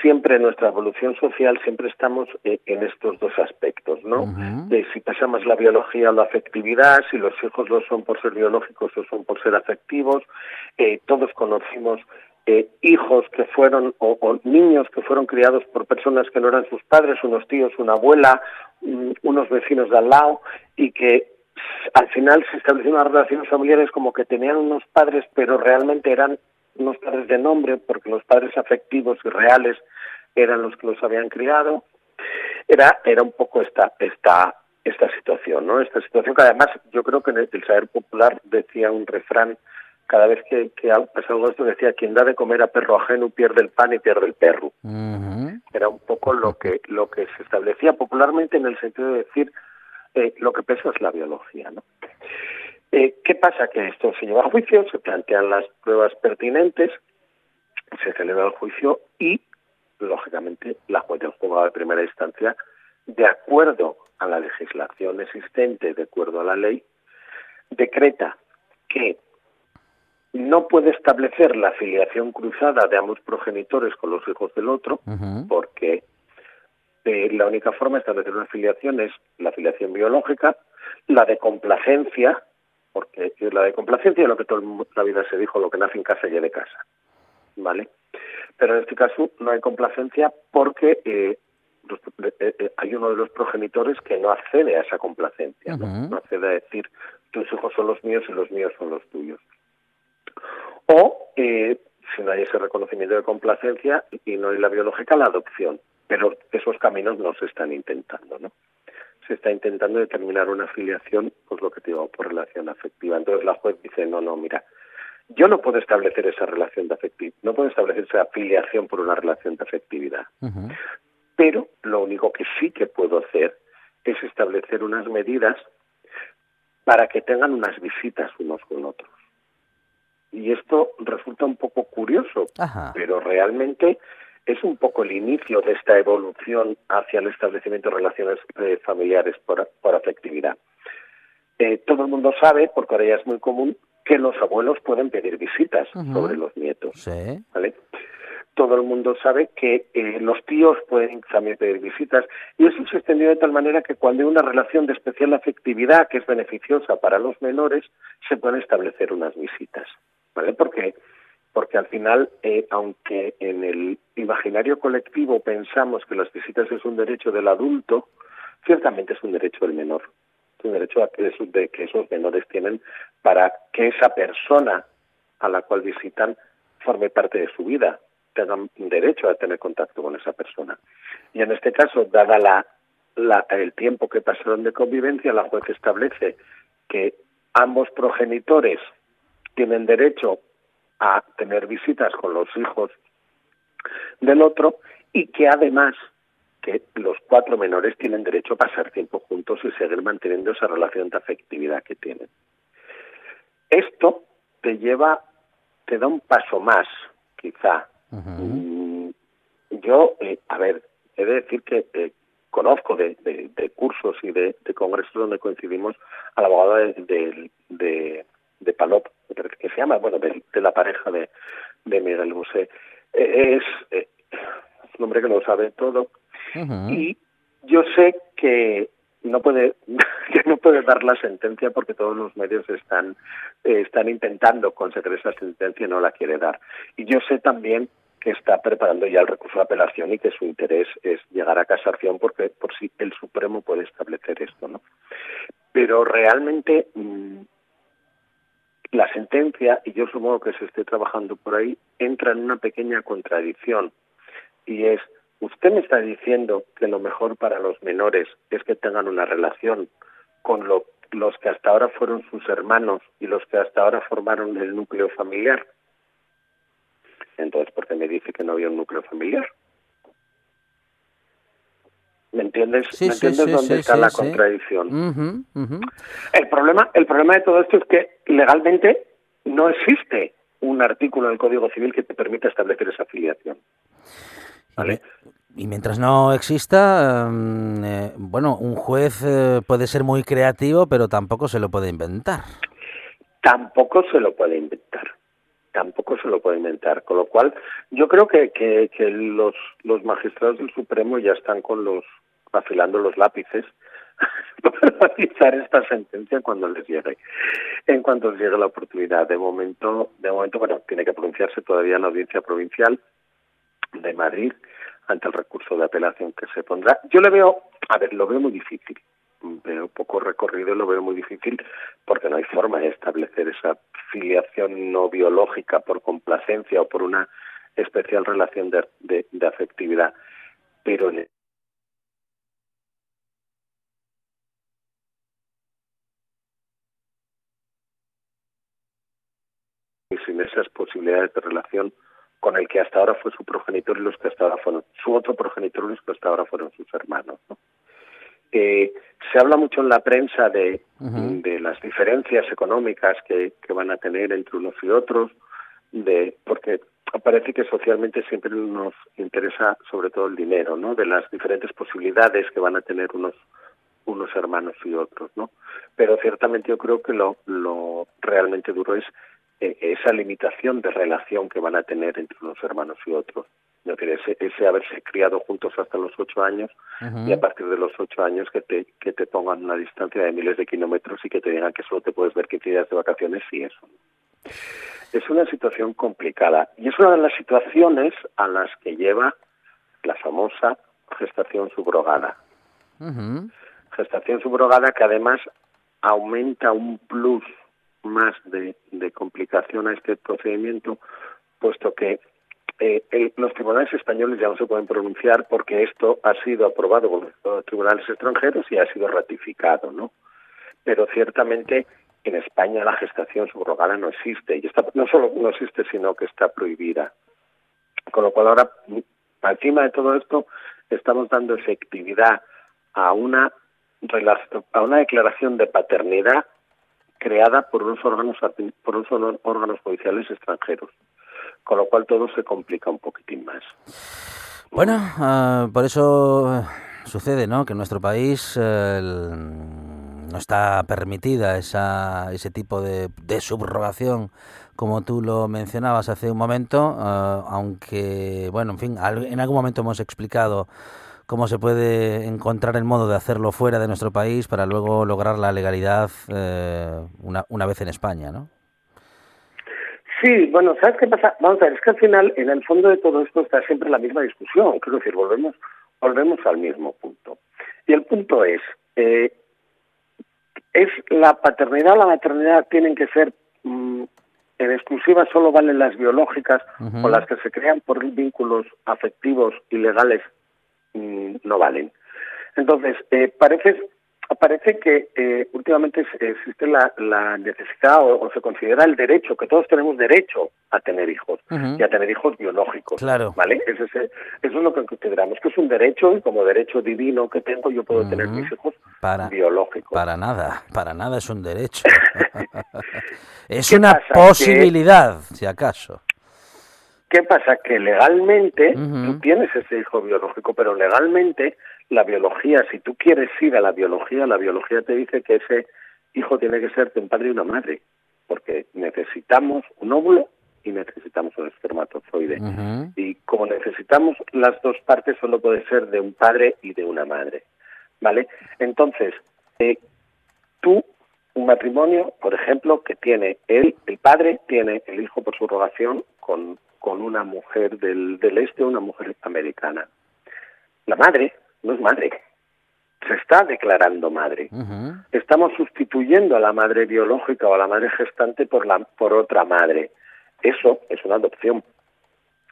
siempre en nuestra evolución social, siempre estamos eh, en estos dos aspectos, ¿no? De si pasamos la biología o la afectividad, si los hijos lo son por ser biológicos o son por ser afectivos, eh, todos conocimos eh, hijos que fueron o, o niños que fueron criados por personas que no eran sus padres, unos tíos, una abuela, mm, unos vecinos de al lado y que al final se establecieron unas relaciones familiares como que tenían unos padres pero realmente eran unos padres de nombre porque los padres afectivos y reales eran los que los habían criado era era un poco esta esta esta situación no esta situación que además yo creo que en el, el saber popular decía un refrán cada vez que, que pasa algo de esto decía quien da de comer a perro ajeno pierde el pan y pierde el perro era un poco lo que lo que se establecía popularmente en el sentido de decir eh, lo que pesa es la biología ¿no? Eh, ¿Qué pasa? Que esto se lleva a juicio, se plantean las pruebas pertinentes, se celebra el juicio y, lógicamente, la juez del juzgado de primera instancia, de acuerdo a la legislación existente, de acuerdo a la ley, decreta que no puede establecer la filiación cruzada de ambos progenitores con los hijos del otro, porque eh, la única forma de establecer una filiación es la filiación biológica, la de complacencia, porque la de complacencia es lo que toda la vida se dijo, lo que nace en casa y de casa, ¿vale? Pero en este caso no hay complacencia porque eh, eh, eh, hay uno de los progenitores que no accede a esa complacencia, ¿no? No accede a decir tus hijos son los míos y los míos son los tuyos. O eh, si no hay ese reconocimiento de complacencia y no hay la biológica, la adopción. Pero esos caminos no se están intentando, ¿no? Se está intentando determinar una afiliación, pues lo que te digo, por relación afectiva. Entonces la juez dice, no, no, mira, yo no puedo establecer esa relación de afectividad, no puedo establecer esa afiliación por una relación de afectividad. Pero lo único que sí que puedo hacer es establecer unas medidas para que tengan unas visitas unos con otros. Y esto resulta un poco curioso, pero realmente es un poco el inicio de esta evolución hacia el establecimiento de relaciones eh, familiares por, por afectividad. Eh, todo el mundo sabe, porque ahora ya es muy común, que los abuelos pueden pedir visitas sobre los nietos. Sí. ¿vale? Todo el mundo sabe que eh, los tíos pueden también pedir visitas y eso se extendió de tal manera que cuando hay una relación de especial afectividad que es beneficiosa para los menores, se pueden establecer unas visitas, ¿vale? Porque porque al final, eh, aunque en el imaginario colectivo pensamos que las visitas es un derecho del adulto, ciertamente es un derecho del menor. Es un derecho a que, esos, de que esos menores tienen para que esa persona a la cual visitan forme parte de su vida, tengan derecho a tener contacto con esa persona. Y en este caso, dada la, la- el tiempo que pasaron de convivencia, la juez establece que ambos progenitores tienen derecho a tener visitas con los hijos del otro y que además que los cuatro menores tienen derecho a pasar tiempo juntos y seguir manteniendo esa relación de afectividad que tienen. Esto te lleva, te da un paso más, quizá. Mm, Yo, eh, a ver, he de decir que eh, conozco de, de- de cursos y de, de congresos donde coincidimos a la abogada de, de, Palop, que se llama, bueno, de, de la pareja de, de Miguel Bosé. Eh, es, eh, un hombre que lo sabe todo. Y yo sé que no puede que no puede dar la sentencia porque todos los medios están eh, están intentando conseguir esa sentencia y no la quiere dar. Y yo sé también que está preparando ya el recurso de apelación y que su interés es llegar a casación porque por si el Supremo puede establecer esto no pero realmente mm, la sentencia y yo supongo que se esté trabajando por ahí entra en una pequeña contradicción y es usted me está diciendo que lo mejor para los menores es que tengan una relación con lo- los que hasta ahora fueron sus hermanos y los que hasta ahora formaron el núcleo familiar. Entonces, ¿por qué me dice que no había un núcleo familiar? ¿Me entiendes? Sí, ¿Me entiendes sí, dónde sí, está la contradicción? El problema, el problema de todo esto es que legalmente no existe un artículo en el Código Civil que te permita establecer esa afiliación. ¿Vale? Y mientras no exista, mm, eh, bueno, un juez eh, puede ser muy creativo, pero tampoco se lo puede inventar. tampoco se lo puede inventar. Tampoco se lo puede inventar. Con lo cual, yo creo que, que, que los, los magistrados del Supremo ya están con los afilando los lápices para analizar esta sentencia cuando les llegue. En cuanto les llegue la oportunidad. De momento, de momento, bueno, tiene que pronunciarse todavía en la audiencia provincial de Madrid ante el recurso de apelación que se pondrá. Yo le veo, a ver, lo veo muy difícil. Veo poco recorrido y lo veo muy difícil porque no hay forma de establecer esa filiación no biológica por complacencia o por una especial relación de, afectividad. Pero en esas posibilidades de relación con el que hasta ahora fue su progenitor y los que hasta ahora fueron su otro progenitor y los que hasta ahora fueron sus hermanos. ¿no? Eh, se habla mucho en la prensa de, las diferencias económicas que, que van a tener entre unos y otros, de porque parece que socialmente siempre nos interesa sobre todo el dinero, ¿no? De las diferentes posibilidades que van a tener unos unos hermanos y otros, ¿no? Pero ciertamente yo creo que lo, lo realmente duro es eh, esa limitación de relación que van a tener entre unos hermanos y otros. Es decir, ese, ese haberse criado juntos hasta los ocho años y a partir de los ocho años que te, que te pongan una distancia de miles de kilómetros y que te digan que solo te puedes ver 15 días de vacaciones y eso. Es una situación complicada y es una de las situaciones a las que lleva la famosa gestación subrogada. Gestación subrogada que además aumenta un plus más de, complicación a este procedimiento, puesto que eh, los tribunales españoles ya no se pueden pronunciar porque esto ha sido aprobado por los tribunales extranjeros y ha sido ratificado, ¿no? Pero ciertamente en España la gestación subrogada no existe y está, no solo no existe, sino que está prohibida. Con lo cual ahora, encima de todo esto, estamos dando efectividad a una declaración de paternidad creada por unos órganos por unos órganos- judiciales extranjeros, con lo cual todo se complica un poquitín más. Bueno, ah, por eso eh, sucede, ¿no? Que en nuestro país eh, no está permitida esa, ese tipo de, de subrogación como tú lo mencionabas hace un momento, eh, aunque, bueno, en fin, en algún momento hemos explicado cómo se puede encontrar el modo de hacerlo fuera de nuestro país para luego lograr la legalidad eh, una, una vez en España, ¿no? Sí, bueno, ¿sabes qué pasa? Vamos a ver, es que al final, en el fondo de todo esto está siempre la misma discusión. Quiero decir, volvemos, volvemos al mismo punto. Y el punto es, eh, es la paternidad o la maternidad tienen que ser mm, en exclusiva solo valen las biológicas o las que se crean por vínculos afectivos y legales no valen. Entonces, eh, parece, parece que eh, últimamente existe la, la necesidad o, o se considera el derecho, que todos tenemos derecho a tener hijos y a tener hijos biológicos. Claro. ¿Vale? Ese es- eso es lo que consideramos que es un derecho y como derecho divino que tengo yo puedo tener mis hijos Para, biológicos. para nada, para nada es un derecho. es ¿Qué una? Que- posibilidad, si acaso. ¿Qué pasa? Que legalmente tú tienes ese hijo biológico, pero legalmente la biología, si tú quieres ir a la biología, la biología te dice que ese hijo tiene que ser de un padre y una madre, porque necesitamos un óvulo y necesitamos un espermatozoide. Y como necesitamos las dos partes, solo puede ser de un padre y de una madre. ¿Vale? Entonces, eh, tú, un matrimonio, por ejemplo, que tiene él, el padre tiene el hijo por subrogación con, con una mujer del, del este, una mujer americana. La madre no es madre, se está declarando madre. Estamos sustituyendo a la madre biológica o a la madre gestante por, la, por otra madre. Eso es una adopción.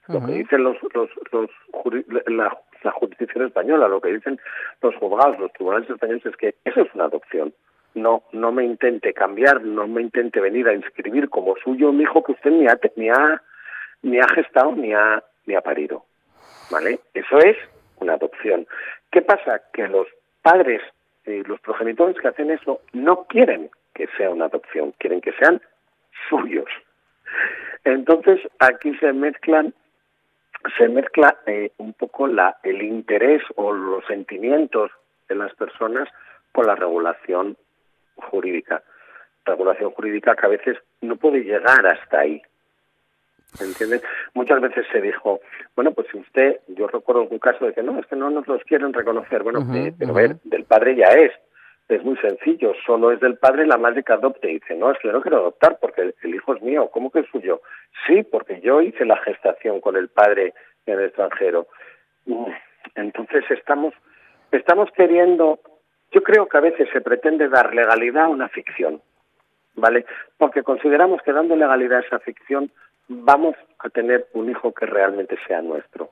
Lo que dicen los, los, los juri- la, la jurisdicción española, lo que dicen los juzgados, los tribunales españoles es que eso es una adopción. No, no me intente cambiar, no me intente venir a inscribir como suyo un hijo que usted ni ha, ni ha, ni ha gestado ni ha, ni ha parido. ¿Vale? Eso es una adopción. ¿Qué pasa? Que los padres, eh, los progenitores que hacen eso, no quieren que sea una adopción, quieren que sean suyos. Entonces aquí se mezclan se mezcla eh, un poco la, el interés o los sentimientos de las personas con la regulación jurídica. Regulación jurídica que a veces no puede llegar hasta ahí. ¿Entiendes? Muchas veces se dijo, bueno, pues si usted, yo recuerdo un caso de que no, es que no nos los quieren reconocer. Bueno, eh, pero a ver, del padre ya es. Es muy sencillo, solo es del padre la madre que adopte. Y dice, no, es que no quiero adoptar porque el, el hijo es mío. ¿Cómo que es suyo? Sí, porque yo hice la gestación con el padre en el extranjero. Entonces estamos, estamos queriendo, yo creo que a veces se pretende dar legalidad a una ficción, ¿vale? Porque consideramos que dando legalidad a esa ficción vamos a tener un hijo que realmente sea nuestro,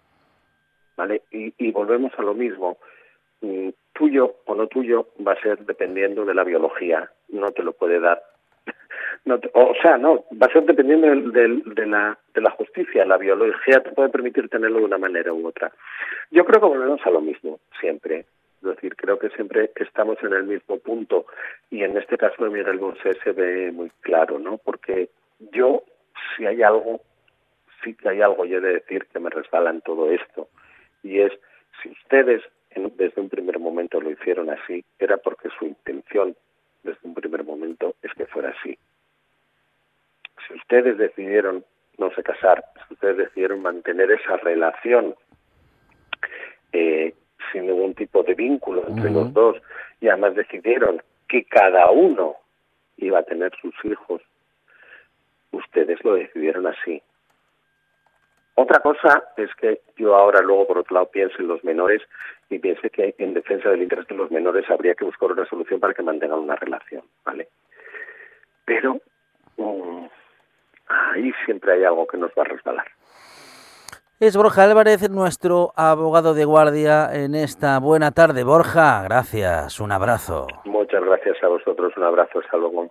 ¿vale? Y, y volvemos a lo mismo. Mm, Tuyo o no tuyo va a ser dependiendo de la biología, no te lo puede dar. No te- o sea, no, va a ser dependiendo del- del- de, la, de la justicia. La biología te puede permitir tenerlo de una manera u otra. Yo creo que volvemos a lo mismo, siempre. Es decir, creo que siempre estamos en el mismo punto. Y en este caso de Miguel Bosé se ve muy claro, ¿no? Porque yo, si hay algo, sí que hay algo, yo he de decir que me resbala en todo esto. Y es, si ustedes en- desde un primer momento lo hicieron así, era porque su intención desde un primer momento es que fuera así. Si ustedes decidieron no se casar, si ustedes decidieron mantener esa relación eh, sin ningún tipo de vínculo entre los dos y además decidieron que cada uno iba a tener sus hijos, ustedes lo decidieron así. Otra cosa es que yo ahora luego por otro lado piense en los menores y piense que en defensa del interés de los menores habría que buscar una solución para que mantengan una relación, ¿vale? Pero mm, ahí siempre hay algo que nos va a resbalar. Es Borja Álvarez, nuestro abogado de guardia en esta buena tarde. Borja, gracias, un abrazo. Muchas gracias a vosotros, un abrazo, hasta luego.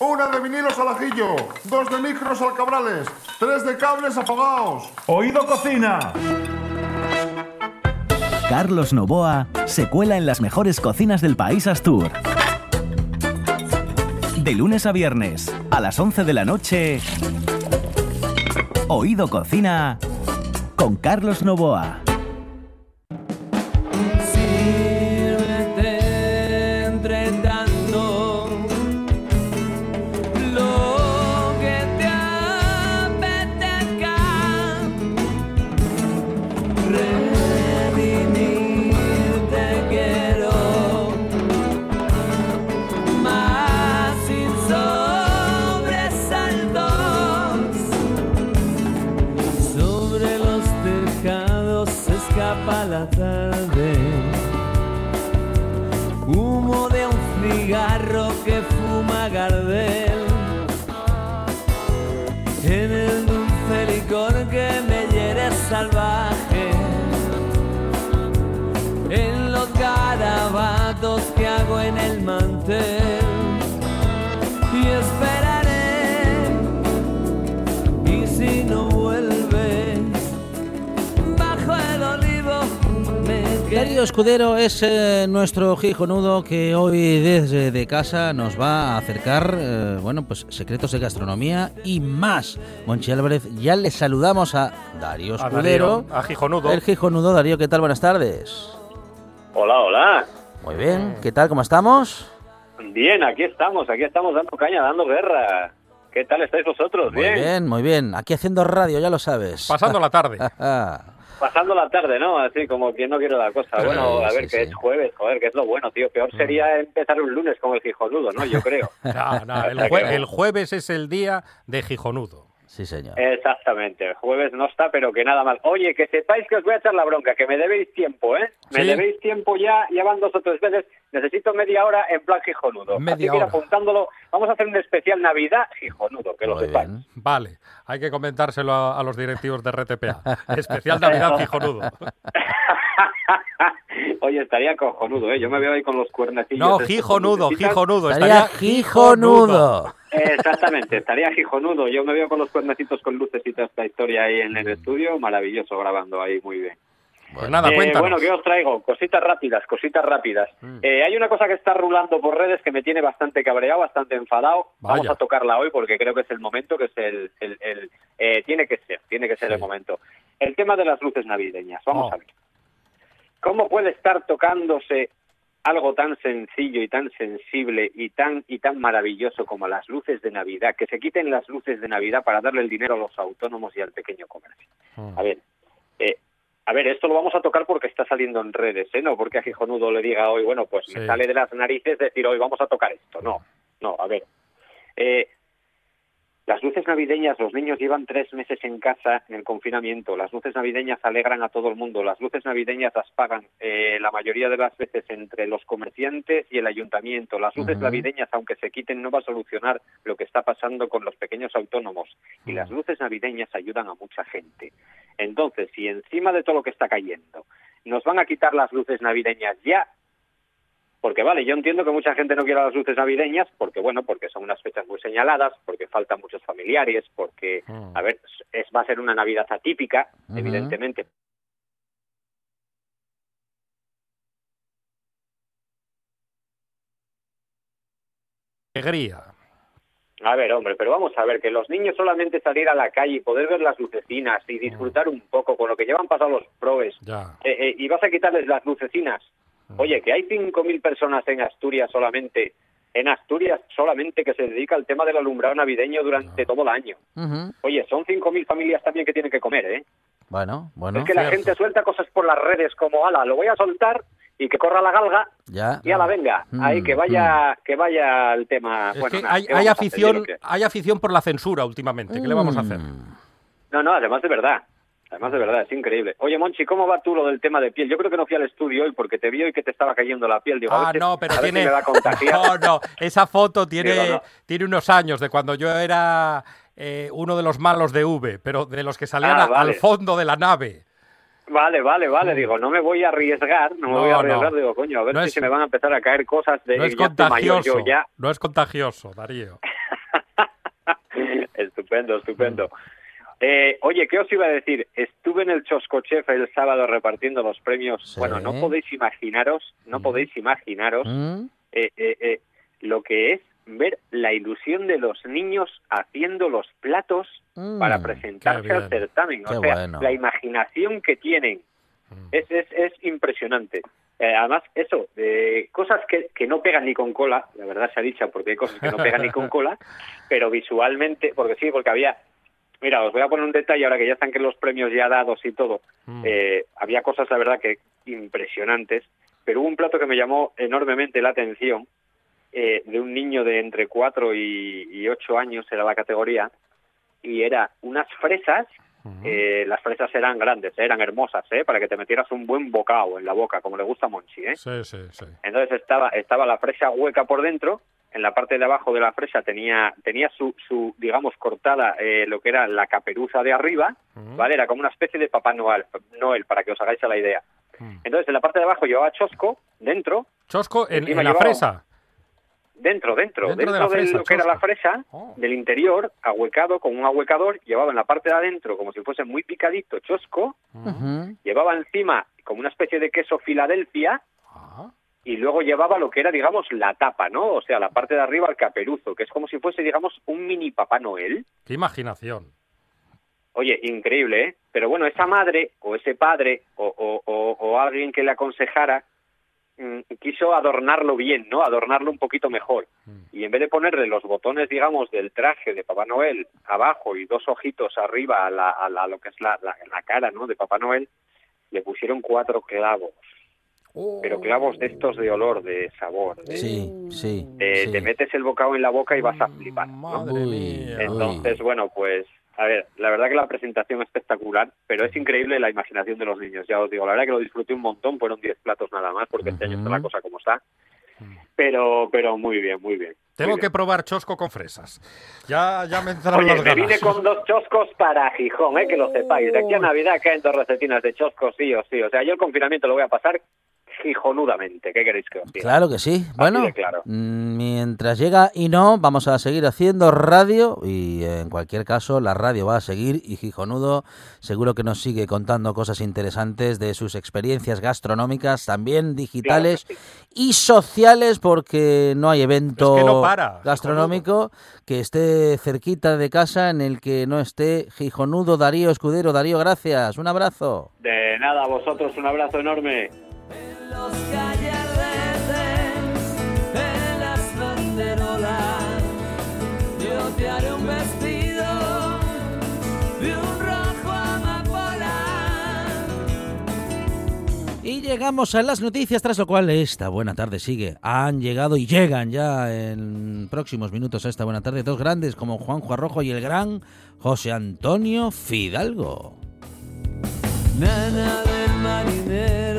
Una de vinilos al ajillo, dos de micros al cabrales, tres de cables apagados. Oído cocina. Carlos Novoa se cuela en las mejores cocinas del país Astur. De lunes a viernes, a las 11 de la noche, Oído Cocina con Carlos Novoa. Y esperaré. Y si no vuelves, bajo el olivo me Darío Escudero es eh, nuestro gijonudo que hoy desde de casa nos va a acercar, eh, bueno, pues secretos de gastronomía y más. Monchi Álvarez, ya le saludamos a Darío A Escudero. Darío, a Gijonudo. El gijonudo, Darío, ¿qué tal? Buenas tardes. Hola, hola. Muy bien, ¿qué tal? ¿Cómo estamos? Bien, aquí estamos, aquí estamos dando caña, dando guerra. ¿Qué tal estáis vosotros? Muy bien, muy bien. Aquí haciendo radio, ya lo sabes. Pasando la tarde. Pasando la tarde, ¿no? Así como quien no quiere la cosa. Bueno, a sí, ver, que sí. es jueves, joder, que es lo bueno, tío. Peor sería empezar un lunes con el gijonudo, ¿no? Yo creo. No, no, el, jue- el jueves es el día de Gijonudo. Sí, señor. Exactamente, el jueves no está, pero que nada más. Oye, que sepáis que os voy a echar la bronca, que me debéis tiempo, ¿eh? Me ¿Sí? debéis tiempo ya, ya van dos o tres veces. Necesito media hora en plan gijonudo. Media Así que ir hora. apuntándolo. Vamos a hacer un especial Navidad gijonudo, que lo sepáis. Vale, hay que comentárselo a, a los directivos de RTPA. Especial Navidad Gijonudo. Oye, estaría cojonudo, ¿eh? Yo me veo ahí con los cuernecillos. No, Gijonudo. Gijonudo. Estaría gijonudo. Exactamente, estaría gijonudo. Yo me veo con los cuernecitos con lucecitas esta historia ahí en el estudio. Maravilloso grabando ahí, muy bien. Pues nada, Eh, bueno, ¿qué os traigo? Cositas rápidas, cositas rápidas. Mm. Eh, hay una cosa que está rulando por redes que me tiene bastante cabreado, bastante enfadado. Vamos a tocarla hoy porque creo que es el momento, que es el... el- el- eh, tiene que ser, tiene que ser el momento. El tema de las luces navideñas. Vamos Oh. a ver. ¿Cómo puede estar tocándose algo tan sencillo y tan sensible y tan y tan maravilloso como las luces de Navidad? Que se quiten las luces de Navidad para darle el dinero a los autónomos y al pequeño comercio. A ver, eh, a ver, esto lo vamos a tocar porque está saliendo en redes, ¿eh? No porque a Gijonudo le diga hoy, bueno, pues me sale de las narices decir hoy vamos a tocar esto. No, no, a ver. Eh, las luces navideñas, los niños llevan tres meses en casa en el confinamiento. Las luces navideñas alegran a todo el mundo. Las luces navideñas las pagan eh, la mayoría de las veces entre los comerciantes y el ayuntamiento. Las luces navideñas, aunque se quiten, no va a solucionar lo que está pasando con los pequeños autónomos. Y las luces navideñas ayudan a mucha gente. Entonces, si encima de todo lo que está cayendo nos van a quitar las luces navideñas ya, porque vale, yo entiendo que mucha gente no quiera las luces navideñas, porque bueno, porque son unas fechas muy señaladas, porque faltan muchos familiares, porque, a ver, es, va a ser una Navidad atípica, evidentemente. Alegría. A ver, hombre, pero vamos a ver, que los niños solamente salir a la calle y poder ver las lucecinas y disfrutar un poco con lo que llevan pasado los probes, Ya. eh, eh, y vas a quitarles las lucecinas. Oye, que hay 5.000 personas en Asturias solamente, en Asturias solamente que se dedica al tema del alumbrado navideño durante todo el año. Oye, son 5.000 familias también que tienen que comer, ¿eh? Bueno, bueno. es que la gente suelta cosas por las redes como, ala, lo voy a soltar y que corra la galga Ya. y ala, venga, Mm, ahí que vaya, que vaya el tema. Es bueno, que hay, ¿qué hay vamos a hacer? Afición, hay afición por la censura últimamente. ¿Qué le vamos a hacer? Mm. No, no, además de verdad. Además de verdad, es increíble. Oye, Monchi, ¿cómo va tú lo del tema de piel? Yo creo que no fui al estudio hoy porque te vi hoy que te estaba cayendo la piel. Digo, Ah, si- no, pero a si tiene. me va a contagiar. No, no, esa foto tiene, Digo, no. tiene unos años de cuando yo era eh, uno de los malos de V, pero de los que salían Ah, vale. al fondo de la nave. Vale, vale, vale. Digo, no me voy a arriesgar, no me No, voy a no. arriesgar. Digo, coño, a ver No si es- se me van a empezar a caer cosas de No es estoy mayor contagioso. yo ya. No es contagioso, Darío. estupendo, estupendo. Eh, oye, ¿qué os iba a decir? Estuve en el Chosco Chef el sábado repartiendo los premios. Bueno, no podéis imaginaros, no podéis imaginaros ¿Mm? eh, eh, eh, lo que es ver la ilusión de los niños haciendo los platos Mm, para presentarse al certamen. O Qué sea, bueno. la imaginación que tienen es, es, es impresionante. Eh, además, eso, de cosas que, que no pegan ni con cola, la verdad se ha dicho, porque hay cosas que no pegan ni con cola, pero visualmente, porque sí, porque había... Mira, os voy a poner un detalle ahora que ya están que los premios ya dados y todo. Eh, había cosas, la verdad, que impresionantes, pero hubo un plato que me llamó enormemente la atención, eh, de un niño de entre 4 y, y 8 años, era la categoría, y era unas fresas, eh, las fresas eran grandes, eh, eran hermosas, eh, para que te metieras un buen bocado en la boca, como le gusta a Monchi. ¿eh? Sí, sí, sí. Entonces estaba, estaba la fresa hueca por dentro, en la parte de abajo de la fresa tenía, tenía su, su digamos, cortada eh, lo que era la caperuza de arriba, ¿vale? Era como una especie de Papá Noel, Noel, para que os hagáis a la idea. Entonces en la parte de abajo llevaba chosco, dentro, Chosco en, la llevaba- fresa. dentro, dentro, Dentro dentro, de la de, fresa, lo que era la fresa, del interior, ahuecado con un ahuecador, llevaba en la parte de adentro, como si fuese muy picadito, chosco, llevaba encima como una especie de queso Filadelfia y luego llevaba lo que era, digamos, la tapa, ¿no? O sea, la parte de arriba, el caperuzo, que es como si fuese, digamos, un mini Papá Noel. Qué imaginación. Oye, increíble, ¿eh? Pero bueno, esa madre o ese padre o, o- o- o alguien que le aconsejara mm, quiso adornarlo bien, ¿no? Adornarlo un poquito mejor. Y en vez de ponerle los botones, digamos, del traje de Papá Noel abajo y dos ojitos arriba a, la, a la- lo que es la, la- la cara, ¿no? De Papá Noel, le pusieron cuatro clavos. Pero clavos de estos de olor, de sabor. de- Sí, sí. sí. Te metes el bocado en la boca y vas a flipar. ¿no? Uy, Entonces, bueno, pues, a ver, la verdad que la presentación es espectacular, pero es increíble la imaginación de los niños. Ya os digo, la verdad que lo disfruté un montón, fueron 10 platos nada más, porque este año está la cosa como está. Pero, pero muy bien, muy bien. Tengo que probar chosco con fresas. Ya, ya me entraron Oye, las me ganas. vine con dos choscos para Gijón, eh, que lo sepáis. De aquí a Navidad caen dos recetinas de choscos, sí o sí. O sea, yo el confinamiento lo voy a pasar gijonudamente. ¿Qué queréis que os diga? Claro que sí. Bueno, claro. mm, mientras llega y no, vamos a seguir haciendo radio y en cualquier caso la radio va a seguir y Gijonudo seguro que nos sigue contando cosas interesantes de sus experiencias gastronómicas, también digitales y sociales porque no hay evento Es que no para, gastronómico que esté cerquita de casa en el que no esté Gijonudo Darío Escudero. Darío, gracias. Un abrazo. De nada, a vosotros un abrazo enorme. Llegamos a las noticias, tras lo cual esta buena tarde sigue. Han llegado y llegan ya en próximos minutos a esta buena tarde dos grandes como Juanjo Arrojo y el gran José Antonio Fidalgo. Nana del marinero,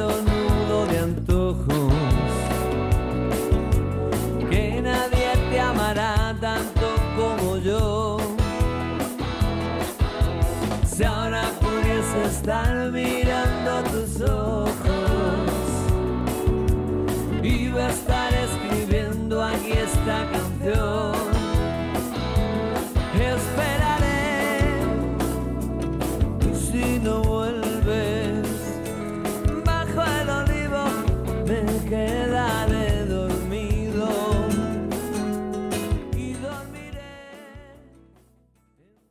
Que nadie te amará tanto como yo. Si ahora pudiese estar mirando tus ojos